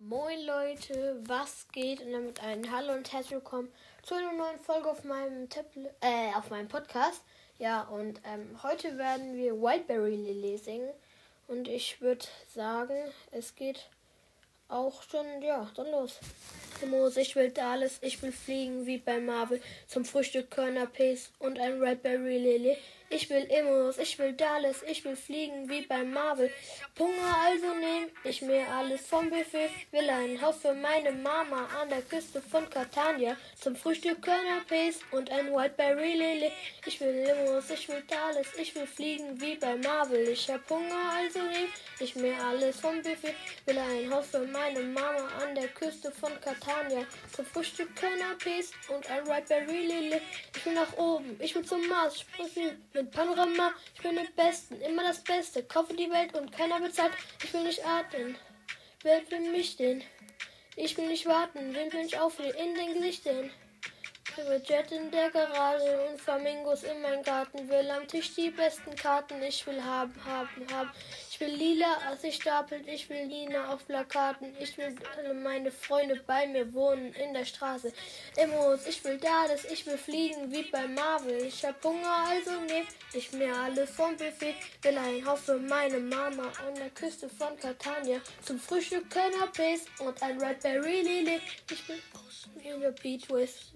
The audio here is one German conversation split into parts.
Moin Leute, was geht? Und damit ein Hallo und herzlich willkommen zu einer neuen Folge auf meinem Tablet, äh, auf meinem Podcast. Ja, und ähm, heute werden wir Whiteberry Lily singen. Und ich würde sagen, es geht auch schon, ja, dann los. Demos, ich will alles, ich will fliegen wie bei Marvel. Zum Frühstück Körner Pace und ein Redberry Lily. Ich will Immos, ich will Dallas, ich will fliegen wie bei Marvel. Hunger also nehm ich mir alles vom Buffet. Will ein Haus für meine Mama an der Küste von Catania. Zum Frühstück Körner Pace und ein Whiteberry Lily. Ich will Immos, ich will Dallas, ich will fliegen wie bei Marvel. Ich hab Hunger also nehm ich mir alles vom Buffet. Will ein Haus für meine Mama an der Küste von Catania. Zum Frühstück Pace und ein Whiteberry Lily. Ich will nach oben, ich will zum Mars, springen mit Panorama. Ich bin der Besten, immer das Beste. Kaufe die Welt und keiner bezahlt. Ich will nicht atmen. Wer will mich denn? Ich will nicht warten. Wen will ich aufnehmen? In den Gesichtern. Jet in der Garage und Flamingos in meinem Garten. Will am Tisch die besten Karten. Ich will haben, haben, haben. Ich will lila, als ich stapelt. Ich will Lina auf Plakaten. Ich will alle meine Freunde bei mir wohnen in der Straße. Emos, ich will da das. Ich will fliegen wie bei Marvel. Ich hab Hunger, also nehm ich mir alles vom Buffet. Will ein Haus für meine Mama an der Küste von Catania. Zum Frühstück Canapés und ein Redberry Lily. Ich will in der Beach West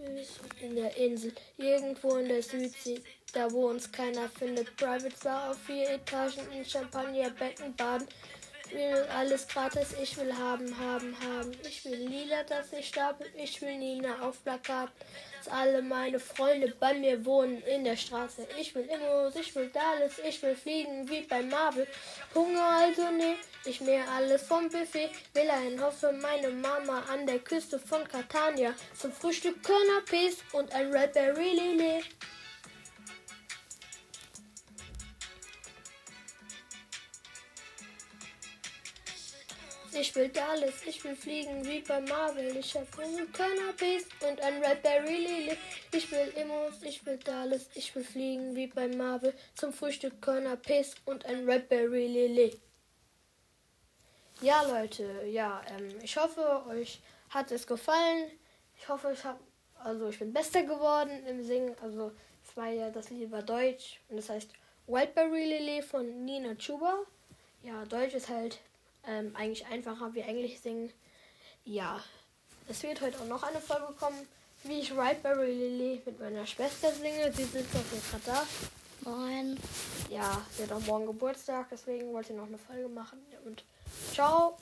in der Insel, irgendwo in der Südsee, da wo uns keiner findet. Private Bar auf vier Etagen in Champagnerbecken baden. Will alles gratis, ich will haben, haben, haben. Ich will lila, dass ich stapel, ich will Nina auf Plakat. Dass alle meine Freunde bei mir wohnen in der Straße. Ich will Immos, ich will alles, ich will fliegen wie bei Marvel. Hunger also ne, ich mir alles vom Buffet. Will ein für meine Mama an der Küste von Catania. Zum Frühstück Körnerpes und ein Redberry Lily. Ich will alles, ich will fliegen wie bei Marvel. Ich hab einen Cannabis und ein Redberry Lily. Ich will Immos, ich will alles, ich will fliegen wie bei Marvel. Zum Frühstück Cannabis und ein Redberry Lily. Ja, Leute, ja, ähm, ich hoffe, euch hat es gefallen. Ich hoffe, ich habe, also ich bin besser geworden im Singen. Also, es war ja, das Lied war Deutsch und das heißt Whiteberry Lily von Nina Chuba. Ja, Deutsch ist halt ähm, eigentlich einfacher wie Englisch singen. Ja, es wird heute auch noch eine Folge kommen, wie ich Whiteberry Lily mit meiner Schwester singe. Sie sitzt auf dem gerade da. Moin. Ja, sie hat auch morgen Geburtstag, deswegen wollte ich noch eine Folge machen. Und ciao.